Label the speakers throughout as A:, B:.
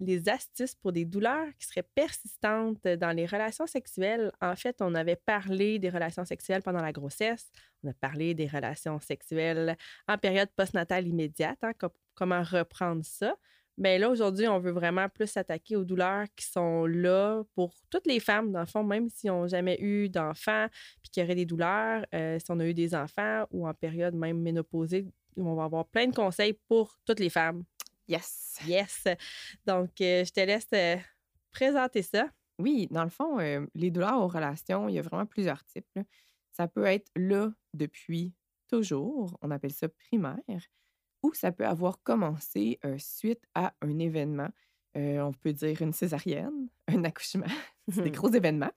A: les astuces pour des douleurs qui seraient persistantes dans les relations sexuelles. En fait, on avait parlé des relations sexuelles pendant la grossesse. On a parlé des relations sexuelles en période postnatale immédiate, hein, com- comment reprendre ça. Mais là, aujourd'hui, on veut vraiment plus s'attaquer aux douleurs qui sont là pour toutes les femmes, dans le fond, même si on n'a jamais eu d'enfants, puis qu'il y aurait des douleurs, euh, si on a eu des enfants ou en période même ménopausée, on va avoir plein de conseils pour toutes les femmes.
B: Yes.
A: Yes! Donc, euh, je te laisse euh, présenter ça.
B: Oui, dans le fond, euh, les douleurs aux relations, il y a vraiment plusieurs types. là. Ça peut être là depuis toujours, on appelle ça primaire, ou ça peut avoir commencé euh, suite à un événement. Euh, on peut dire une césarienne, un accouchement, c'est des gros événements.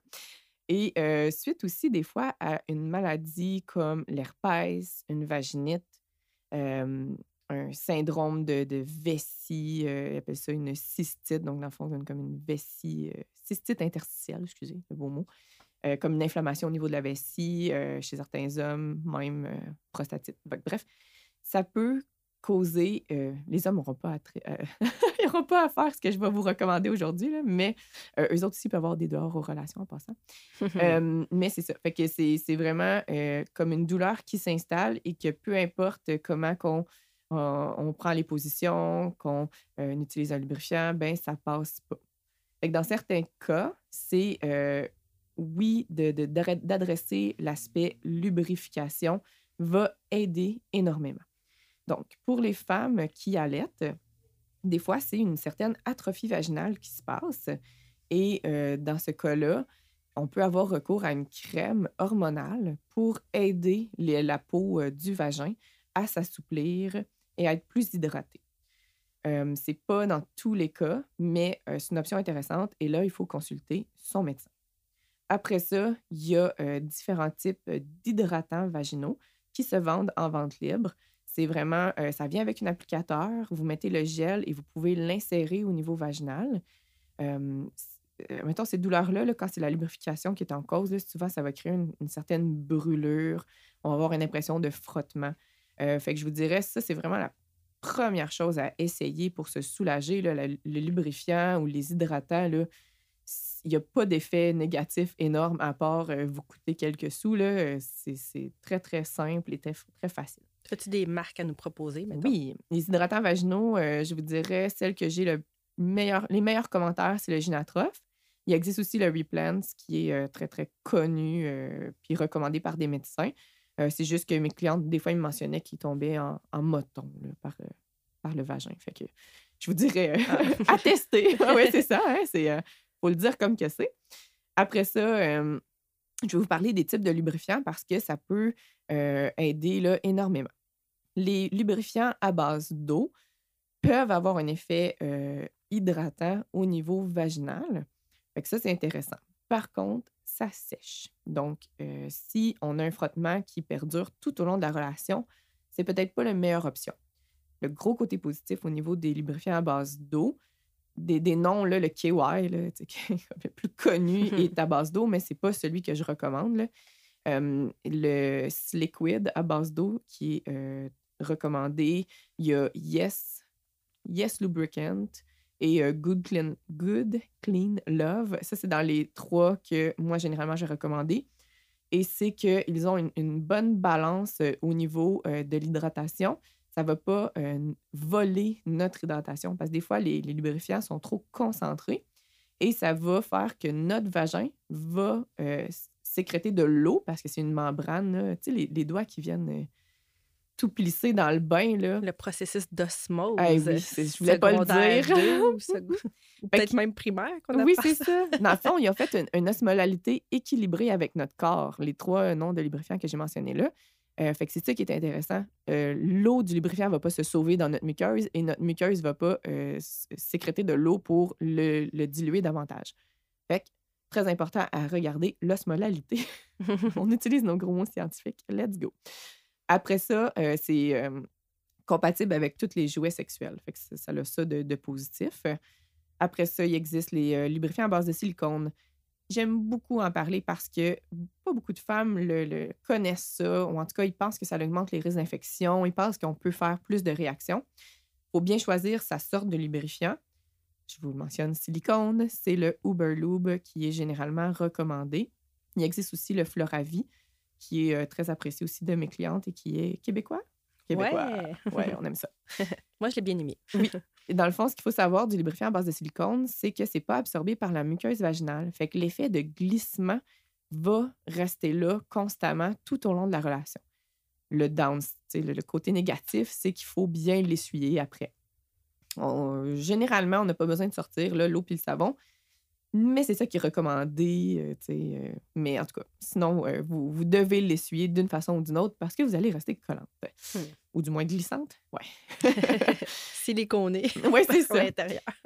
B: Et suite aussi, des fois, à une maladie comme l'herpès, une vaginite, un syndrome de, de vessie, euh, ils appellent ça une cystite, donc dans le fond, comme une vessie, euh, cystite interstitielle, excusez, le beau mot, euh, comme une inflammation au niveau de la vessie, euh, chez certains hommes, même prostatite. Bref, ça peut causer, les hommes n'auront pas, à ils pas à faire ce que je vais vous recommander aujourd'hui, mais eux autres aussi peuvent avoir des douleurs aux relations en passant. Mais c'est ça. Fait que c'est vraiment comme une douleur qui s'installe et que peu importe comment qu'on on, prend les positions, qu'on euh, utilise un lubrifiant, ben ça passe pas. Que dans certains cas, c'est euh, oui de- de- d'adresser l'aspect lubrification va aider énormément. Donc, pour les femmes qui allaitent, des fois, c'est une certaine atrophie vaginale qui se passe. Et euh, dans ce cas-là, on peut avoir recours à une crème hormonale pour aider la peau du vagin à s'assouplir et être plus hydratée. Euh, c'est pas dans tous les cas, mais euh, c'est une option intéressante et là, il faut consulter son médecin. Après ça, il y a euh, différents types euh, d'hydratants vaginaux qui se vendent en vente libre. C'est vraiment, ça vient avec un applicateur. Vous mettez le gel et vous pouvez l'insérer au niveau vaginal. Mettons, ces douleurs-là, là, quand c'est la lubrification qui est en cause, là, souvent, ça va créer une certaine brûlure. On va avoir une impression de frottement. Euh, fait que je vous dirais, ça, c'est vraiment la première chose à essayer pour se soulager. là, la- le lubrifiant ou les hydratants, là, il n'y a pas d'effet négatif énorme à part euh, vous coûter quelques sous. là. Euh, C'est c'est très, très simple et très, très facile.
A: As-tu des marques à nous proposer maintenant?
B: Oui, les hydratants vaginaux, euh, je vous dirais, celle que j'ai le meilleur, les meilleurs commentaires, c'est le Ginatroph. Il existe aussi le Replants, qui est euh, très, très connu euh, puis recommandé par des médecins. Euh, c'est juste que mes clientes, des fois, ils me mentionnaient qu'ils tombaient en, en moton là, par, euh, par le vagin. Fait que je vous dirais euh, à tester. oui, c'est ça. Hein, c'est, euh, faut le dire comme que c'est. Après ça, je vais vous parler des types de lubrifiants parce que ça peut euh, aider là, énormément. Les lubrifiants à base d'eau peuvent avoir un effet euh, hydratant au niveau vaginal. Fait que ça, c'est intéressant. Par contre, ça sèche. Donc, euh, si on a un frottement qui perdure tout au long de la relation, c'est peut-être pas la meilleure option. Le gros côté positif au niveau des lubrifiants à base d'eau, des, des noms, là, le KY, là, qui est peu plus connu, est à base d'eau, mais c'est pas celui que je recommande. là. Euh, le Sliquid à base d'eau qui est euh, recommandé. Il y a Yes, Yes Lubricant et Good, Clean, Good Clean Love. Ça, c'est dans les trois que moi, généralement, j'ai recommandé. Et c'est qu'ils ont une, bonne balance au niveau de l'hydratation. Ça ne va pas voler notre hydratation parce que des fois, les, lubrifiants sont trop concentrés et ça va faire que notre vagin va sécréter de l'eau parce que c'est une membrane. Tu sais, les, doigts qui viennent tout plisser dans le bain. Là.
A: Le processus d'osmose.
B: Oui, je voulais pas le dire.
A: Peut-être même primaire qu'on a
B: Oui, c'est ça. Dans le fond, ils ont fait une, une osmolalité équilibrée avec notre corps. Les trois noms de lubrifiants que j'ai mentionnés là. Euh, fait que c'est ça qui est intéressant. Euh, l'eau du lubrifiant ne va pas se sauver dans notre muqueuse et notre muqueuse ne va pas euh, sécréter de l'eau pour le, le, diluer davantage. Fait que, très important à regarder, l'osmolalité. On utilise nos gros mots scientifiques. Let's go. Après ça, c'est compatible avec tous les jouets sexuels. Ça, a ça de, positif. Après ça, il existe les lubrifiants à base de silicone j'aime beaucoup en parler parce que pas beaucoup de femmes le, connaissent ça, ou en tout cas, ils pensent que ça augmente les risques d'infection, ils pensent qu'on peut faire plus de réactions. Il faut bien choisir sa sorte de lubrifiant. Je vous mentionne, silicone, c'est le Uber Lube qui est généralement recommandé. Il existe aussi le Floravi, qui est euh, très apprécié aussi de mes clientes et qui est québécois. Québécois. Ouais, on aime ça.
A: Moi, je l'ai bien aimé.
B: oui. Et dans le fond, ce qu'il faut savoir du lubrifiant à base de silicone, c'est que c'est pas absorbé par la muqueuse vaginale. Fait que l'effet de glissement va rester là constamment tout au long de la relation. Le down, le, le côté négatif, c'est qu'il faut bien l'essuyer après. généralement, on n'a pas besoin de sortir l'eau puis le savon. Mais c'est ça qui est recommandé. Euh, euh, mais en tout cas, sinon, euh, vous, vous, devez l'essuyer d'une façon ou d'une autre parce que vous allez rester collante. Hmm. Ou du moins glissante. Ouais.
A: Siliconée.
B: oui, c'est ça.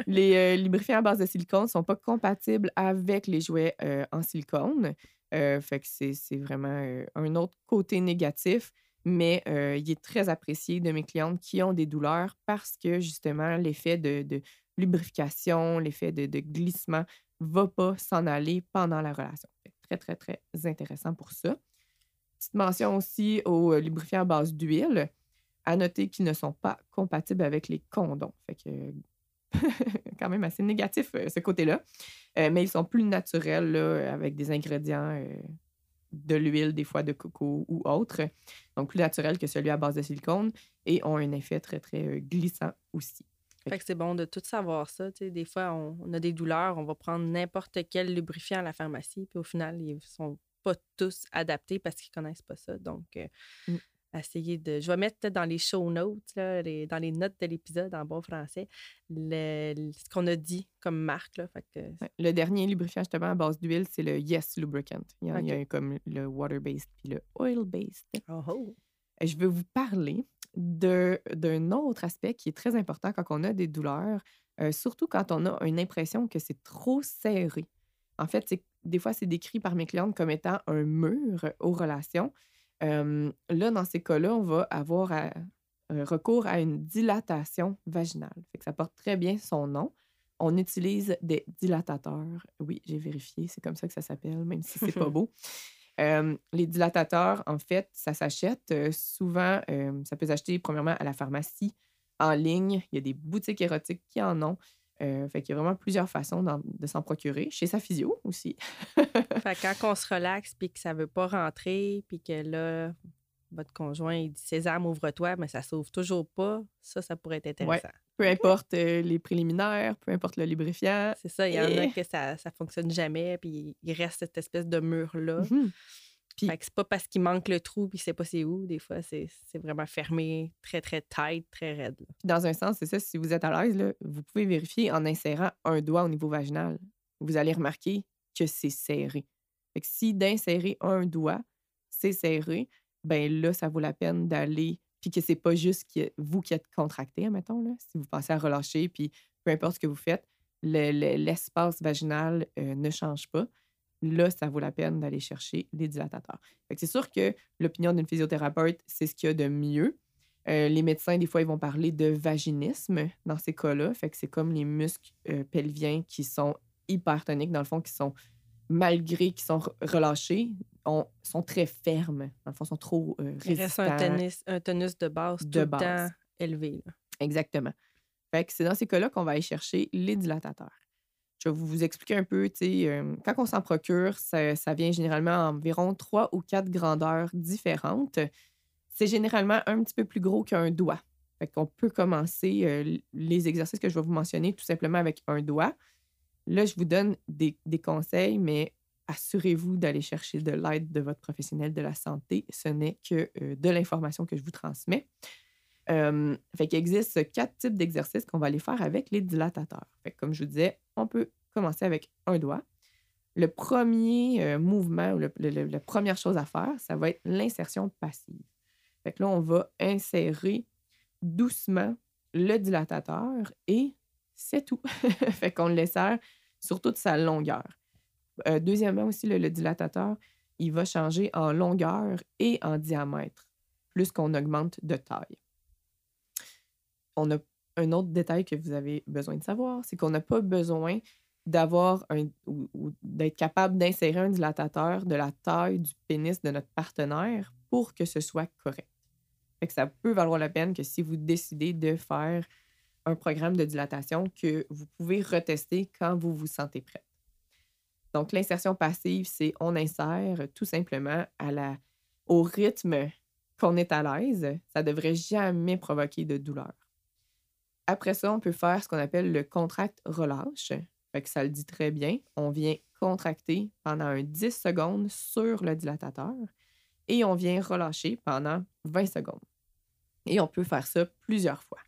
B: Les lubrifiants à base de silicone ne sont pas compatibles avec les jouets en silicone. fait que c'est vraiment un autre côté négatif. Mais il est très apprécié de mes clientes qui ont des douleurs parce que justement, l'effet de, de lubrification, l'effet de, de glissement va pas s'en aller pendant la relation. Très, très, très intéressant pour ça. Petite mention aussi aux euh, lubrifiants à base d'huile. À noter qu'ils ne sont pas compatibles avec les condoms. Fait que quand même assez négatif euh, ce côté-là. Euh, mais ils sont plus naturels avec des ingrédients de l'huile, des fois de coco ou autre. Donc plus naturels que celui à base de silicone et ont un effet très, très glissant aussi.
A: Fait que c'est bon de tout savoir ça. Des fois, on, a des douleurs, on va prendre n'importe quel lubrifiant à la pharmacie, puis au final, ils sont pas tous adaptés parce qu'ils connaissent pas ça. Donc, euh, mmh. essayer de. Je vais mettre dans les show notes, là, dans les notes de l'épisode en bon français, ce qu'on a dit comme marque. Là,
B: Le dernier lubrifiant, justement, à base d'huile, c'est le Yes Lubricant. Il y, a, il y a comme le water-based puis le oil-based.
A: Oh, oh.
B: Je vais vous parler d'un autre aspect qui est très important quand on a des douleurs, euh, surtout quand on a une impression que c'est trop serré. En fait, des fois, c'est décrit par mes clientes comme étant un mur aux relations. là, dans ces cas-là, on va avoir recours à une dilatation vaginale. Fait que ça porte très bien son nom. On utilise des dilatateurs. Oui, j'ai vérifié, c'est comme ça que ça s'appelle, même si c'est pas beau les dilatateurs, en fait, ça s'achète. souvent, ça peut s'acheter premièrement à la pharmacie, en ligne. Il y a des boutiques érotiques qui en ont. fait qu'il y a vraiment plusieurs façons de s'en procurer. Chez sa physio aussi.
A: fait quand on se relaxe puis que ça veut pas rentrer, puis que là, votre conjoint il dit Sésame, ouvre-toi, mais ça s'ouvre toujours pas, ça, ça pourrait être intéressant.
B: Peu importe les préliminaires, peu importe le lubrifiant.
A: C'est ça, il y en a que ça ne fonctionne jamais, puis il reste cette espèce de mur-là. Mmh puis... c'est pas parce qu'il manque le trou puis c'est pas c'est où. Des fois, c'est vraiment fermé, très, très tight, très raide.
B: Dans un sens, c'est ça. Si vous êtes à l'aise, vous pouvez vérifier en insérant un doigt au niveau vaginal. Vous allez remarquer que c'est serré. Fait que si d'insérer un doigt, c'est serré, ben là, ça vaut la peine d'aller puis que c'est pas juste vous qui êtes contracté, mettons, là, si vous pensez à relâcher, puis peu importe ce que vous faites, l'espace vaginal euh, ne change pas. Là, ça vaut la peine d'aller chercher les dilatateurs. C'est sûr que l'opinion d'une physiothérapeute, c'est ce qu'il y a de mieux. Euh, les médecins, des fois, ils vont parler de vaginisme dans ces cas-là. Que c'est comme les muscles euh, pelviens qui sont hypertoniques, dans le fond, qui sont malgré qu'ils sont relâchés, sont très fermes. Dans le fond, sont trop euh, résistants. Il reste
A: un tonus, de base tout le temps élevé.
B: Exactement. Fait que c'est dans ces cas-là qu'on va aller chercher les dilatateurs. Je vais vous expliquer un peu. Euh, quand on s'en procure, ça, vient généralement environ trois ou quatre grandeurs différentes. C'est généralement un petit peu plus gros qu'un doigt. Fait qu'on peut commencer euh, les exercices que je vais vous mentionner tout simplement avec un doigt. Là, je vous donne des, conseils, mais assurez-vous d'aller chercher de l'aide de votre professionnel de la santé. Ce n'est que euh, de l'information que je vous transmets. Euh, fait qu'il existe quatre types d'exercices qu'on va aller faire avec les dilatateurs. Fait comme je vous disais, on peut commencer avec un doigt. Le premier euh, mouvement ou la première chose à faire, ça va être l'insertion passive. Fait que là, on va insérer doucement le dilatateur et c'est tout. fait qu'on le serre sur toute sa longueur. Euh, deuxièmement aussi, le, dilatateur, il va changer en longueur et en diamètre, plus qu'on augmente de taille. On a un autre détail que vous avez besoin de savoir, c'est qu'on n'a pas besoin d'avoir un ou, d'être capable d'insérer un dilatateur de la taille du pénis de notre partenaire pour que ce soit correct. Fait que ça peut valoir la peine que si vous décidez de faire un programme de dilatation que vous pouvez retester quand vous vous sentez prête. Donc, l'insertion passive, c'est on insère tout simplement à la, au rythme qu'on est à l'aise. Ça ne devrait jamais provoquer de douleur. Après ça, on peut faire ce qu'on appelle le contract relâche. Ça le dit très bien. On vient contracter pendant un 10 secondes sur le dilatateur et on vient relâcher pendant 20 secondes. Et on peut faire ça plusieurs fois.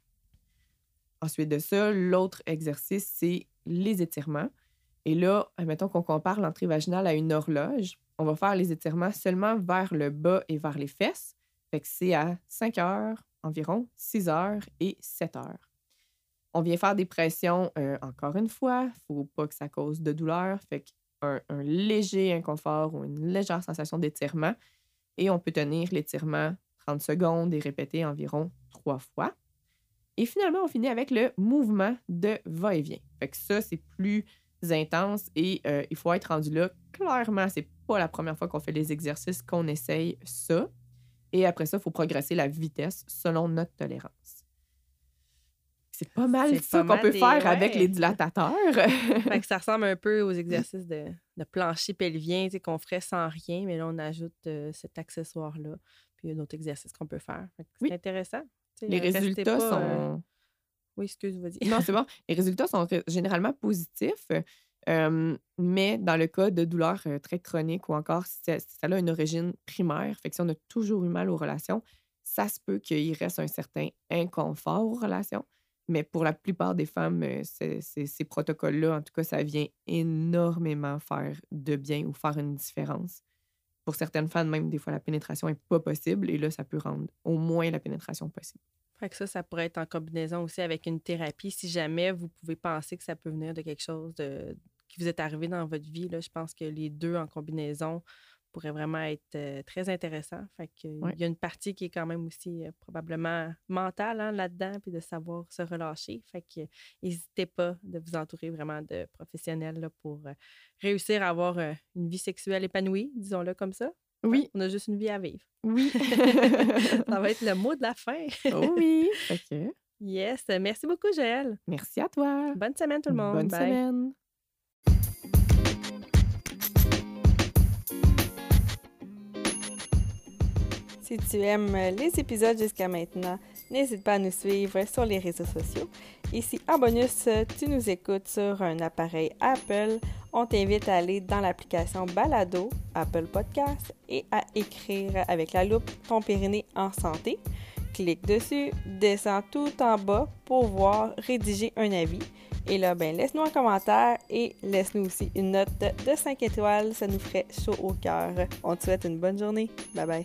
B: Ensuite de ça, l'autre exercice, c'est les étirements. Et là, admettons qu'on compare l'entrée vaginale à une horloge, on va faire les étirements seulement vers le bas et vers les fesses. Fait que c'est à 5 heures environ, 6 heures et 7 heures. On vient faire des pressions euh, encore une fois. Faut pas que ça cause de douleur. Fait qu'un un léger inconfort ou une légère sensation d'étirement. Et on peut tenir l'étirement 30 secondes et répéter environ trois fois. Et finalement, on finit avec le mouvement de va-et-vient. Fait que ça, c'est plus intense et euh, il faut être rendu là. Clairement, c'est pas la première fois qu'on fait les exercices qu'on essaye ça. Et après ça, il faut progresser la vitesse selon notre tolérance. C'est pas mal ça qu'on peut faire avec les dilatateurs.
A: fait que ça ressemble un peu aux exercices de, de plancher pelvien qu'on ferait sans rien, mais là, on ajoute euh, cet accessoire-là. Puis il y a d'autres exercices qu'on peut faire. C'est intéressant.
B: Les résultats sont. Euh,
A: oui, excuse, vas-y.
B: non, c'est bon. Les résultats sont généralement positifs, mais dans le cas de douleurs euh, très chroniques ou encore si ça, a une origine primaire, fait que si on a toujours eu mal aux relations, ça se peut qu'il reste un certain inconfort aux relations. Mais pour la plupart des femmes, euh, ces protocoles-là, en tout cas, ça vient énormément faire de bien ou faire une différence. Pour certaines femmes, même des fois, la pénétration n'est pas possible et là, ça peut rendre au moins la pénétration possible.
A: Fait que ça, ça pourrait être en combinaison aussi avec une thérapie si jamais vous pouvez penser que ça peut venir de quelque chose qui vous est arrivé dans votre vie. Là, je pense que les deux en combinaison pourrait vraiment être euh, très intéressant. Fait que, Il y a une partie qui est quand même aussi euh, probablement mentale hein, là-dedans, puis de savoir se relâcher. Fait que n'hésitez pas de vous entourer vraiment de professionnels là, pour euh, réussir à avoir une vie sexuelle épanouie, disons-le comme ça.
B: Hein? Oui.
A: On a juste une vie à vivre.
B: Oui.
A: ça va être le mot de la fin.
B: oh oui. OK.
A: Yes. Merci beaucoup, Joël.
B: Merci à toi.
A: Bonne semaine, tout le monde.
B: Bonne semaine.
A: Si tu aimes les épisodes jusqu'à maintenant, n'hésite pas à nous suivre sur les réseaux sociaux. Si en bonus, tu nous écoutes sur un appareil Apple, on t'invite à aller dans l'application Balado, Apple Podcast, et à écrire avec la loupe ton périnée en santé. Clique dessus, descends tout en bas pour voir rédiger un avis. Et là, ben, laisse-nous un commentaire et laisse-nous aussi une note de 5 étoiles. Ça nous ferait chaud au cœur. On te souhaite une bonne journée. Bye bye.